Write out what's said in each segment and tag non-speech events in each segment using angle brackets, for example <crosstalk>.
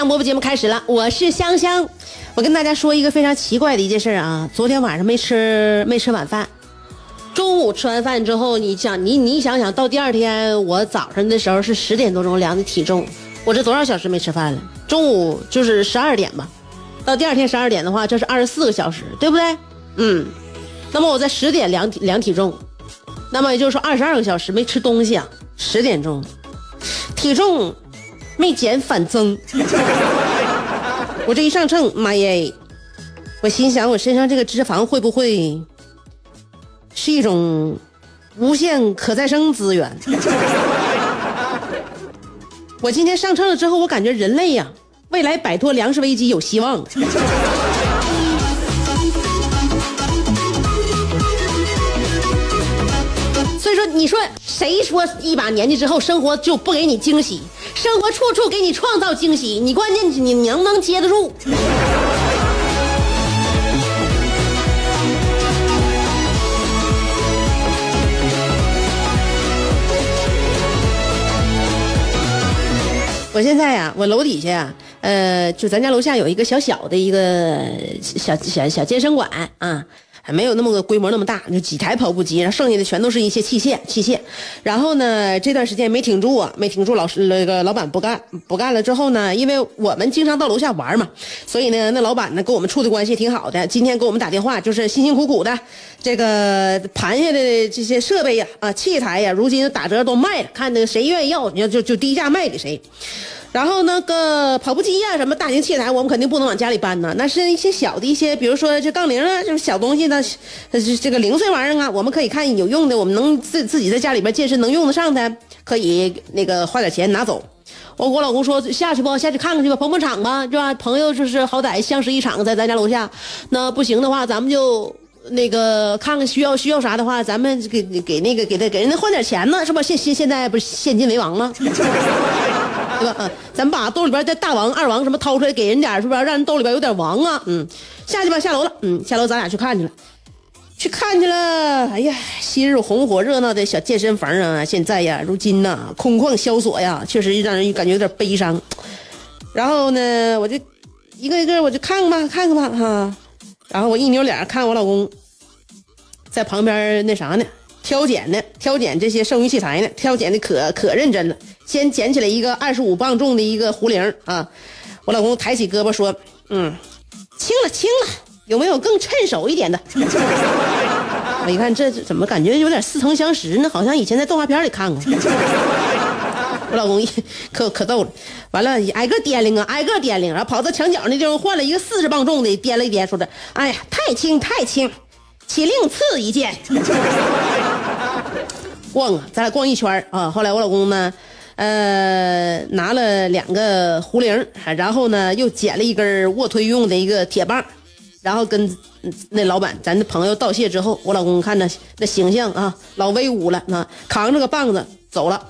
香饽饽节目开始了，我是香香。我跟大家说一个非常奇怪的一件事啊，昨天晚上没吃没吃晚饭，中午吃完饭之后，你想你你想想到第二天我早上的时候是十点多钟量的体重，我这多少小时没吃饭了？中午就是十二点吧，到第二天十二点的话，这是二十四个小时，对不对？嗯，那么我在十点量量体重，那么也就是说二十二个小时没吃东西啊，十点钟体重。没减反增，我这一上秤，妈耶！我心想，我身上这个脂肪会不会是一种无限可再生资源？<laughs> 我今天上秤了之后，我感觉人类呀，未来摆脱粮食危机有希望。所以说，你说谁说一把年纪之后生活就不给你惊喜？生活处处给你创造惊喜，你关键你能不能接得住？<laughs> 我现在呀，我楼底下，呃，就咱家楼下有一个小小的一个小小小健身馆啊。还没有那么个规模那么大，就几台跑步机，然后剩下的全都是一些器械器械。然后呢，这段时间没挺住啊，没挺住，老师那个老板不干不干了之后呢，因为我们经常到楼下玩嘛，所以呢，那老板呢跟我们处的关系挺好的。今天给我们打电话，就是辛辛苦苦的这个盘下的这些设备呀啊器材呀，如今打折都卖了，看那个谁愿意要，你要就就低价卖给谁。然后那个跑步机呀，什么大型器材，我们肯定不能往家里搬呢。那是一些小的一些，比如说这杠铃啊，就是小东西呢，这这个零碎玩意儿啊，我们可以看有用的，我们能自自己在家里边健身能用得上的，可以那个花点钱拿走。我我老公说下去不，下去看看去吧，捧捧场吧，是吧？朋友就是好歹相识一场，在咱家楼下。那不行的话，咱们就那个看看需要需要啥的话，咱们给给那个给他给人家换点钱呢，是吧？现现现在不是现金为王吗？<laughs> 对吧？嗯，咱们把兜里边的大王、二王什么掏出来给人点，是不是？让人兜里边有点王啊。嗯，下去吧，下楼了。嗯，下楼咱俩去看去了，去看去了。哎呀，昔日红火热闹的小健身房啊，现在呀，如今呐，空旷萧索呀，确实让人感觉有点悲伤。然后呢，我就一个一个我就看看吧，看看吧，哈。然后我一扭脸看我老公，在旁边那啥呢？挑拣呢？挑拣这些剩余器材呢？挑拣的可可认真了。先捡起来一个二十五磅重的一个壶铃啊！我老公抬起胳膊说：“嗯，轻了轻了，有没有更趁手一点的？” <laughs> 我一看这怎么感觉有点似曾相识呢？好像以前在动画片里看过。我老公一可可逗了，完了挨个掂量啊，挨个掂量，然后跑到墙角那地方换了一个四十磅重的，掂了一掂，说的：“哎呀，太轻太轻，请另赐一件。<laughs> ”逛啊，咱俩逛一圈啊。后来我老公呢？呃，拿了两个壶铃，然后呢，又捡了一根卧推用的一个铁棒，然后跟那老板咱的朋友道谢之后，我老公看着那形象啊，老威武了，那扛着个棒子走了。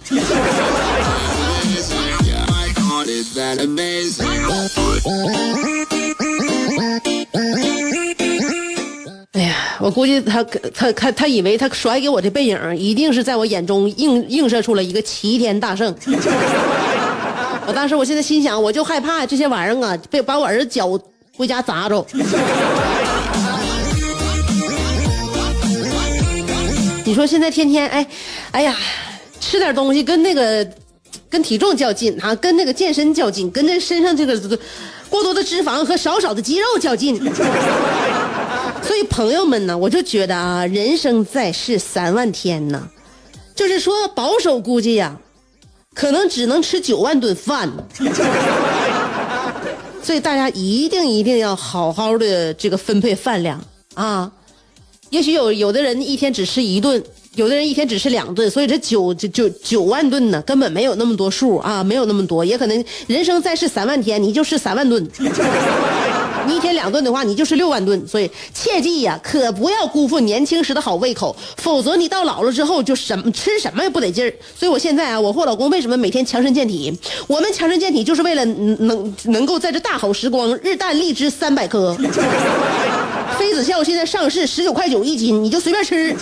<laughs> 哎呀，我估计他他他他以为他甩给我的背影，一定是在我眼中映映射出了一个齐天大圣。<laughs> 我当时我现在心想，我就害怕这些玩意儿啊，被把我儿子脚回家砸着。<laughs> 你说现在天天哎，哎呀，吃点东西跟那个跟体重较劲啊，跟那个健身较劲，跟那身上这个过多的脂肪和少少的肌肉较劲。<laughs> 所以朋友们呢，我就觉得啊，人生在世三万天呢，就是说保守估计呀，可能只能吃九万顿饭。<laughs> 所以大家一定一定要好好的这个分配饭量啊。也许有有的人一天只吃一顿。有的人一天只吃两顿，所以这九九九九万顿呢，根本没有那么多数啊，没有那么多，也可能人生在世三万天，你就吃三万顿。你一天两顿的话，你就是六万顿。所以切记呀，可不要辜负年轻时的好胃口，否则你到老了之后就什么吃什么也不得劲儿。所以我现在啊，我和我老公为什么每天强身健体？我们强身健体就是为了能能够在这大好时光，日啖荔枝三百颗。妃子笑现在上市十九块九一斤，你就随便吃。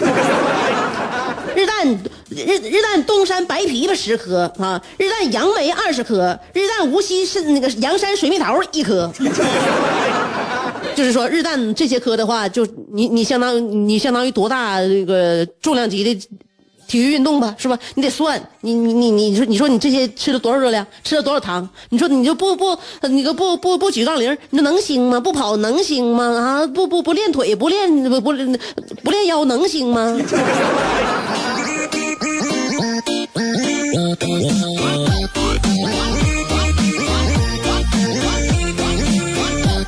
日啖日日啖东山白枇杷十颗啊，日啖杨梅二十颗，日啖无锡是那个阳山水蜜桃一颗。<laughs> 就是说日啖这些颗的话，就你你相当于你相当于多大这个重量级的。体育运动吧，是吧？你得算，你你你你说你说你这些吃了多少热量，吃了多少糖？你说你就不不，你个不不不举杠铃，你说能行吗？不跑能行吗？啊，不不不练腿，不练不不不练腰能行吗？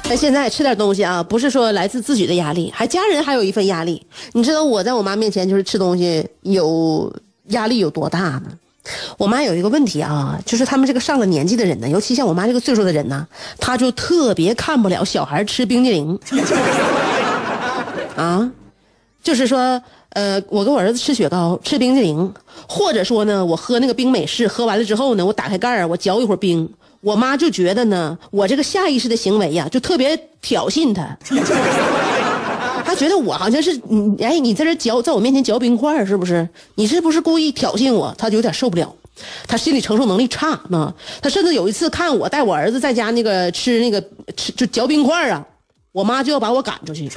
那现在吃点东西啊，不是说来自自己的压力，还家人还有一份压力。你知道我在我妈面前就是吃东西有压力有多大吗？我妈有一个问题啊，就是他们这个上了年纪的人呢，尤其像我妈这个岁数的人呢，她就特别看不了小孩吃冰激凌。啊，就是说，呃，我跟我儿子吃雪糕、吃冰激凌，或者说呢，我喝那个冰美式，喝完了之后呢，我打开盖儿，我嚼一会儿冰。我妈就觉得呢，我这个下意识的行为呀，就特别挑衅她。<laughs> 她觉得我好像是你，哎，你在这嚼，在我面前嚼冰块是不是？你是不是故意挑衅我？她就有点受不了，她心理承受能力差呢。她甚至有一次看我带我儿子在家那个吃那个吃就嚼冰块啊，我妈就要把我赶出去。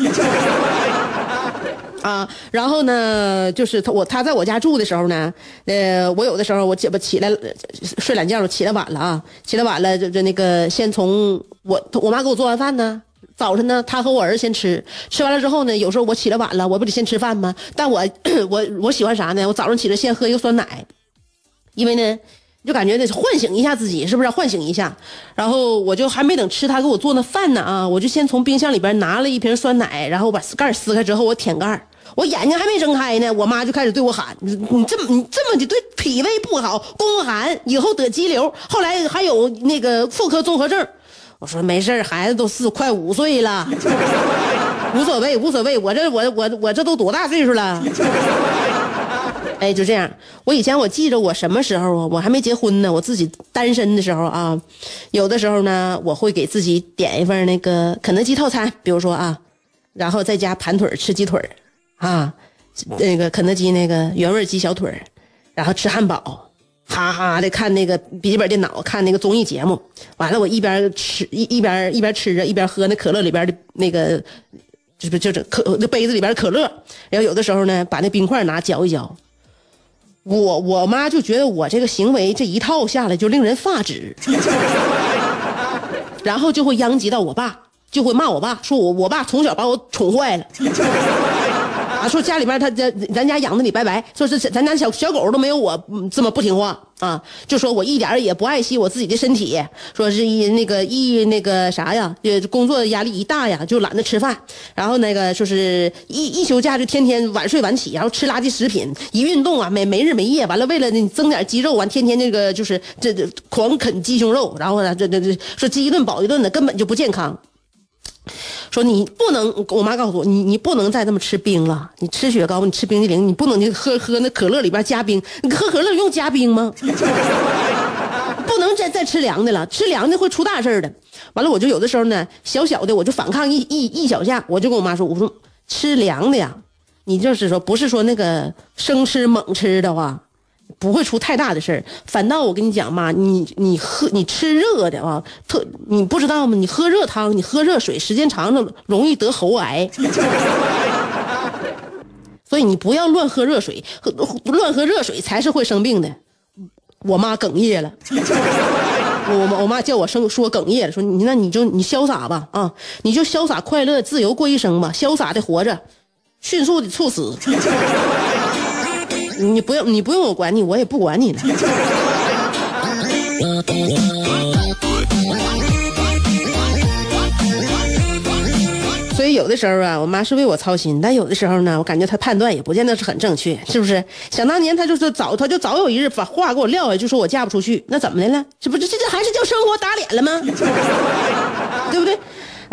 啊，然后呢，就是他我他在我家住的时候呢，呃，我有的时候我起不起来睡懒觉，起来晚了啊，起来晚了就就那个先从我我妈给我做完饭呢，早晨呢，他和我儿子先吃，吃完了之后呢，有时候我起来晚了，我不得先吃饭吗？但我 <coughs> 我我喜欢啥呢？我早上起来先喝一个酸奶，因为呢，就感觉得唤醒一下自己，是不是唤醒一下？然后我就还没等吃他给我做那饭呢啊，我就先从冰箱里边拿了一瓶酸奶，然后把盖撕开之后，我舔盖我眼睛还没睁开呢，我妈就开始对我喊：“你你这么你这么的对脾胃不好，宫寒，以后得肌瘤，后来还有那个妇科综合症。”我说：“没事孩子都四快五岁了，<laughs> 无所谓无所谓，我这我我我这都多大岁数了？”哎，就这样。我以前我记着我什么时候啊？我还没结婚呢，我自己单身的时候啊，有的时候呢，我会给自己点一份那个肯德基套餐，比如说啊，然后在家盘腿吃鸡腿啊，那个肯德基那个原味鸡小腿然后吃汉堡，哈哈的看那个笔记本电脑，看那个综艺节目。完了，我一边吃一一边一边吃着，一边喝那可乐里边的那个，就是就是可那杯子里边的可乐。然后有的时候呢，把那冰块拿嚼一嚼。我我妈就觉得我这个行为这一套下来就令人发指，<laughs> 然后就会殃及到我爸，就会骂我爸，说我我爸从小把我宠坏了。说家里边他咱咱家养的李白白，说是咱家小小狗都没有我这么不听话啊！就说我一点也不爱惜我自己的身体，说是一那个一那个啥呀，工作压力一大呀，就懒得吃饭，然后那个就是一一休假就天天晚睡晚起，然后吃垃圾食品，一运动啊没没日没夜，完了为了增点肌肉，完天天那个就是这这狂啃鸡胸肉，然后呢这这这说饥一顿饱一顿的，根本就不健康。说你不能，我妈告诉我，你你不能再这么吃冰了。你吃雪糕，你吃冰激凌，你不能喝喝那可乐里边加冰。你喝可乐用加冰吗？<laughs> 不能再再吃凉的了，吃凉的会出大事的。完了，我就有的时候呢，小小的我就反抗一一一小下，我就跟我妈说，我说吃凉的呀，你就是说不是说那个生吃猛吃的话。不会出太大的事儿，反倒我跟你讲嘛，你你喝你吃热的啊，特你不知道吗？你喝热汤，你喝热水，时间长了容易得喉癌。<laughs> 所以你不要乱喝热水，喝乱喝热水才是会生病的。我妈哽咽了。我我妈叫我生说哽咽了，说你那你就你潇洒吧啊，你就潇洒快乐自由过一生吧，潇洒的活着，迅速的猝死。你不用你不用我管你，我也不管你了。所以有的时候啊，我妈是为我操心，但有的时候呢，我感觉她判断也不见得是很正确，是不是？想当年她就是早，她就早有一日把话给我撂下，就说我嫁不出去，那怎么的了？这不这这这还是叫生活打脸了吗？<laughs> 对不对？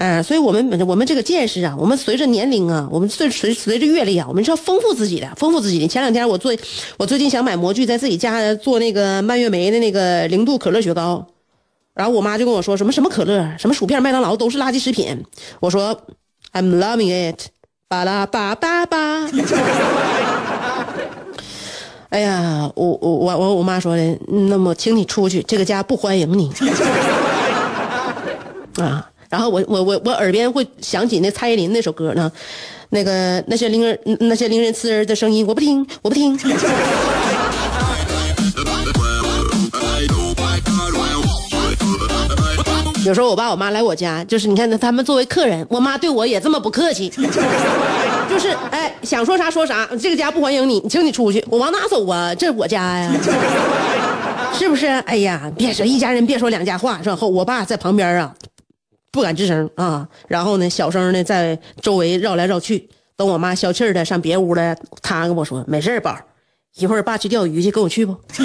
嗯，所以我们我们这个见识啊，我们随着年龄啊，我们随随随着阅历啊，我们是要丰富自己的，丰富自己的。前两天我做，我最近想买模具，在自己家做那个蔓越莓的那个零度可乐雪糕，然后我妈就跟我说什么什么可乐，什么薯片、麦当劳都是垃圾食品。我说 I'm loving it，巴拉巴巴巴。<laughs> 哎呀，我我我我我妈说的，那么请你出去，这个家不欢迎你。<laughs> 啊。然后我我我我耳边会响起那蔡依林那首歌呢，那个那些令人那些令人刺耳的声音，我不听，我不听。<laughs> 有时候我爸我妈来我家，就是你看他们作为客人，我妈对我也这么不客气，就是哎想说啥说啥，这个家不欢迎你，请你出去，我往哪走啊？这是我家呀，是不是？哎呀，别说一家人别说两家话，然后我爸在旁边啊。不敢吱声啊，然后呢，小声的在周围绕来绕去。等我妈消气儿的上别屋了，她跟我说：“没事宝，一会儿爸去钓鱼去，跟我去不？” <laughs>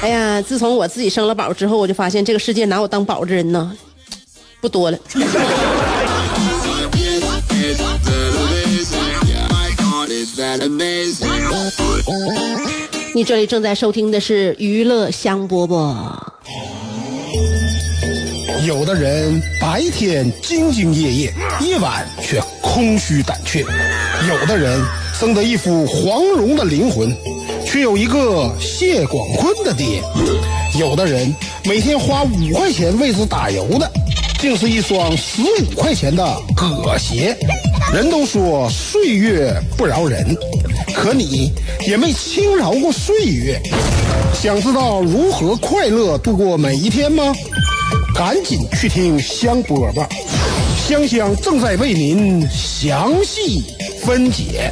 哎呀，自从我自己生了宝之后，我就发现这个世界拿我当宝的人呢，不多了。<laughs> 你这里正在收听的是娱乐香饽饽。有的人白天兢兢业业，夜晚却空虚胆怯；有的人生得一副黄蓉的灵魂，却有一个谢广坤的爹；有的人每天花五块钱为之打油的，竟是一双十五块钱的葛鞋。人都说岁月不饶人，可你也没轻饶过岁月。想知道如何快乐度过每一天吗？赶紧去听香饽饽，香香正在为您详细分解。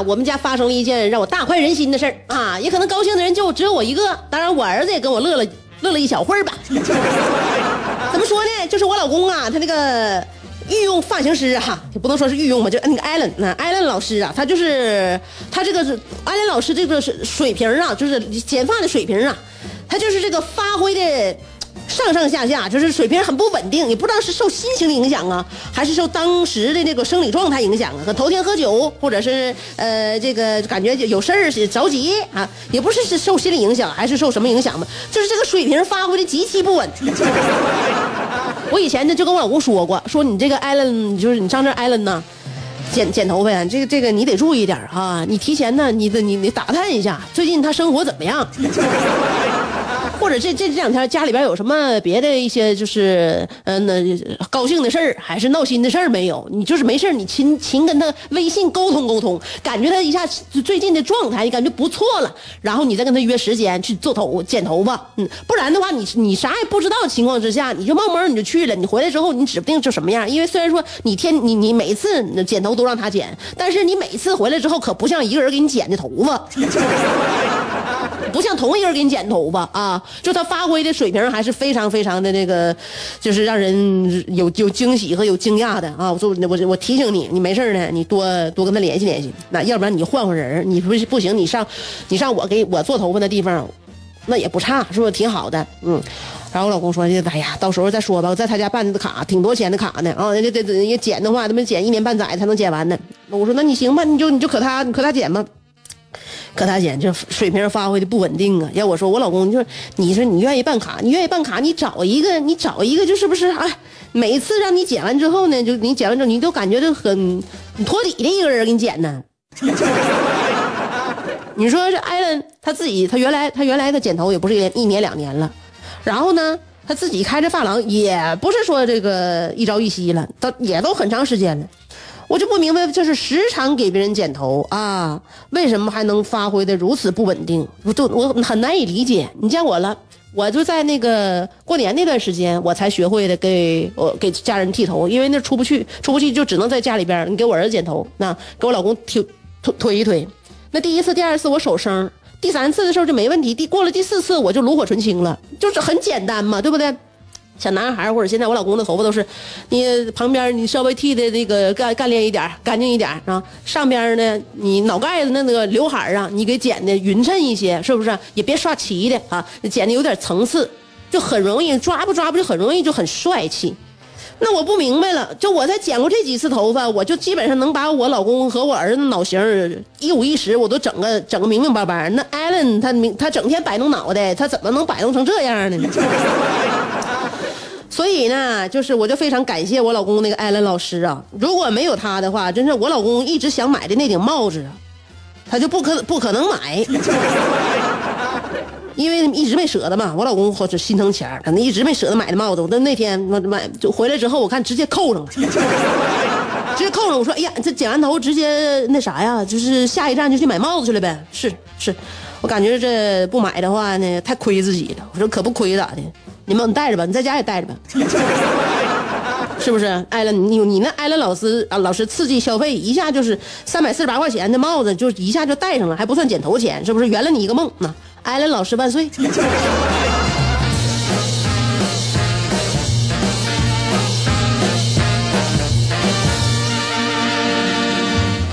我们家发生了一件让我大快人心的事儿啊！也可能高兴的人就只有我一个，当然我儿子也跟我乐了乐了一小会儿吧。<laughs> 怎么说呢？就是我老公啊，他那个御用发型师哈，也不能说是御用吧，就那个艾伦，那艾伦老师啊，他就是他这个艾伦老师这个水平啊，就是剪发的水平啊，他就是这个发挥的。上上下下就是水平很不稳定，也不知道是受心情影响啊，还是受当时的那个生理状态影响啊？可头天喝酒，或者是呃这个感觉有事儿着急啊，也不是是受心理影响，还是受什么影响吧？就是这个水平发挥的极其不稳。<laughs> 我以前呢就跟我老公说过，说你这个艾伦，就是你上这艾伦呢，剪剪头发呀，这个这个你得注意点啊，你提前呢，你得你你打探一下最近他生活怎么样。或者这这这两天家里边有什么别的一些就是嗯那高兴的事儿，还是闹心的事儿没有？你就是没事你勤勤跟他微信沟通沟通，感觉他一下最近的状态，你感觉不错了，然后你再跟他约时间去做头剪头发，嗯，不然的话你你啥也不知道情况之下，你就冒蒙你就去了，你回来之后你指不定就什么样。因为虽然说你天你你每次剪头都让他剪，但是你每次回来之后可不像一个人给你剪的头发。<laughs> 不像同一个人给你剪头发啊，就他发挥的水平还是非常非常的那个，就是让人有有惊喜和有惊讶的啊！我说我我提醒你，你没事呢，你多多跟他联系联系，那要不然你就换换人，你不不行，你上你上我给我做头发的地方，那也不差，是不是挺好的？嗯。然后我老公说：“哎呀，到时候再说吧，我在他家办的卡，挺多钱的卡呢啊！人家得人家剪的话，他们剪一年半载才能剪完呢。”我说：“那你行吧，你就你就可他可他剪吧。”可他姐这水平发挥的不稳定啊！要我说，我老公就是，你说你愿意办卡，你愿意办卡，你找一个，你找一个，就是不是？哎，每次让你剪完之后呢，就你剪完之后，你都感觉就很托底的一个人给你剪呢。<laughs> 你说这艾伦他自己，他原来他原来他剪头也不是一一年两年了，然后呢，他自己开着发廊也不是说这个一朝一夕了，他也都很长时间了。我就不明白，就是时常给别人剪头啊，为什么还能发挥的如此不稳定？我都我很难以理解。你见我了，我就在那个过年那段时间，我才学会的给我给家人剃头，因为那出不去，出不去就只能在家里边，你给我儿子剪头，那给我老公推推推一推。那第一次、第二次我手生，第三次的时候就没问题。第过了第四次我就炉火纯青了，就是很简单嘛，对不对？小男孩或者现在我老公的头发都是，你旁边你稍微剃的那个干干练一点，干净一点啊。上边呢，你脑盖子那个刘海啊，你给剪的匀称一些，是不是？也别刷齐的啊，剪的有点层次，就很容易抓不抓不就很容易就很帅气。那我不明白了，就我才剪过这几次头发，我就基本上能把我老公和我儿子脑型一五一十我都整个整个明明白白。那艾伦他明他整天摆弄脑袋，他怎么能摆弄成这样呢？所以呢，就是我就非常感谢我老公那个艾伦老师啊，如果没有他的话，真是我老公一直想买的那顶帽子，他就不可不可能买。<laughs> 因为一直没舍得嘛，我老公或者心疼钱儿，可能一直没舍得买的帽子。我那天我买就回来之后，我看直接扣上了，<laughs> 直接扣上。我说：“哎呀，这剪完头直接那啥呀，就是下一站就去买帽子去了呗。”是是，我感觉这不买的话呢，太亏自己了。我说可不亏咋的？你们你带着吧，你在家也带着吧，<laughs> 是不是？艾伦，你你那艾伦老师啊，老师刺激消费，一下就是三百四十八块钱的帽子，就一下就戴上了，还不算剪头钱，是不是？圆了你一个梦呢。艾伦老师万岁！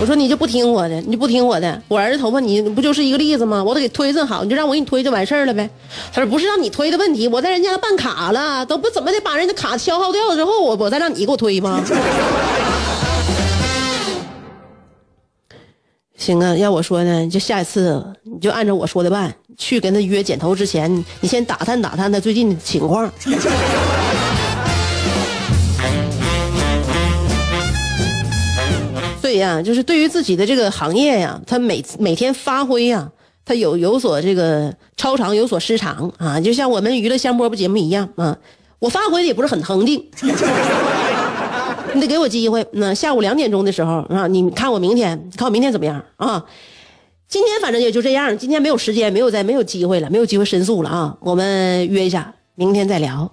我说你就不听我的，你就不听我的。我儿子头发你不就是一个例子吗？我都给推正好，你就让我给你推就完事儿了呗。他说不是让你推的问题，我在人家办卡了，都不怎么的把人家卡消耗掉了之后，我我再让你给我推吗？行啊，要我说呢，就下一次你就按照我说的办，去跟他约剪头之前，你先打探打探他最近的情况。对呀，就是对于自己的这个行业呀，他每每天发挥呀，他有有所这个超常，有所失常啊，就像我们娱乐香饽饽节目一样啊，我发挥的也不是很恒定。<laughs> 你得给我机会。那下午两点钟的时候啊，你看我明天，看我明天怎么样啊？今天反正也就这样，今天没有时间，没有再没有机会了，没有机会申诉了啊。我们约一下，明天再聊。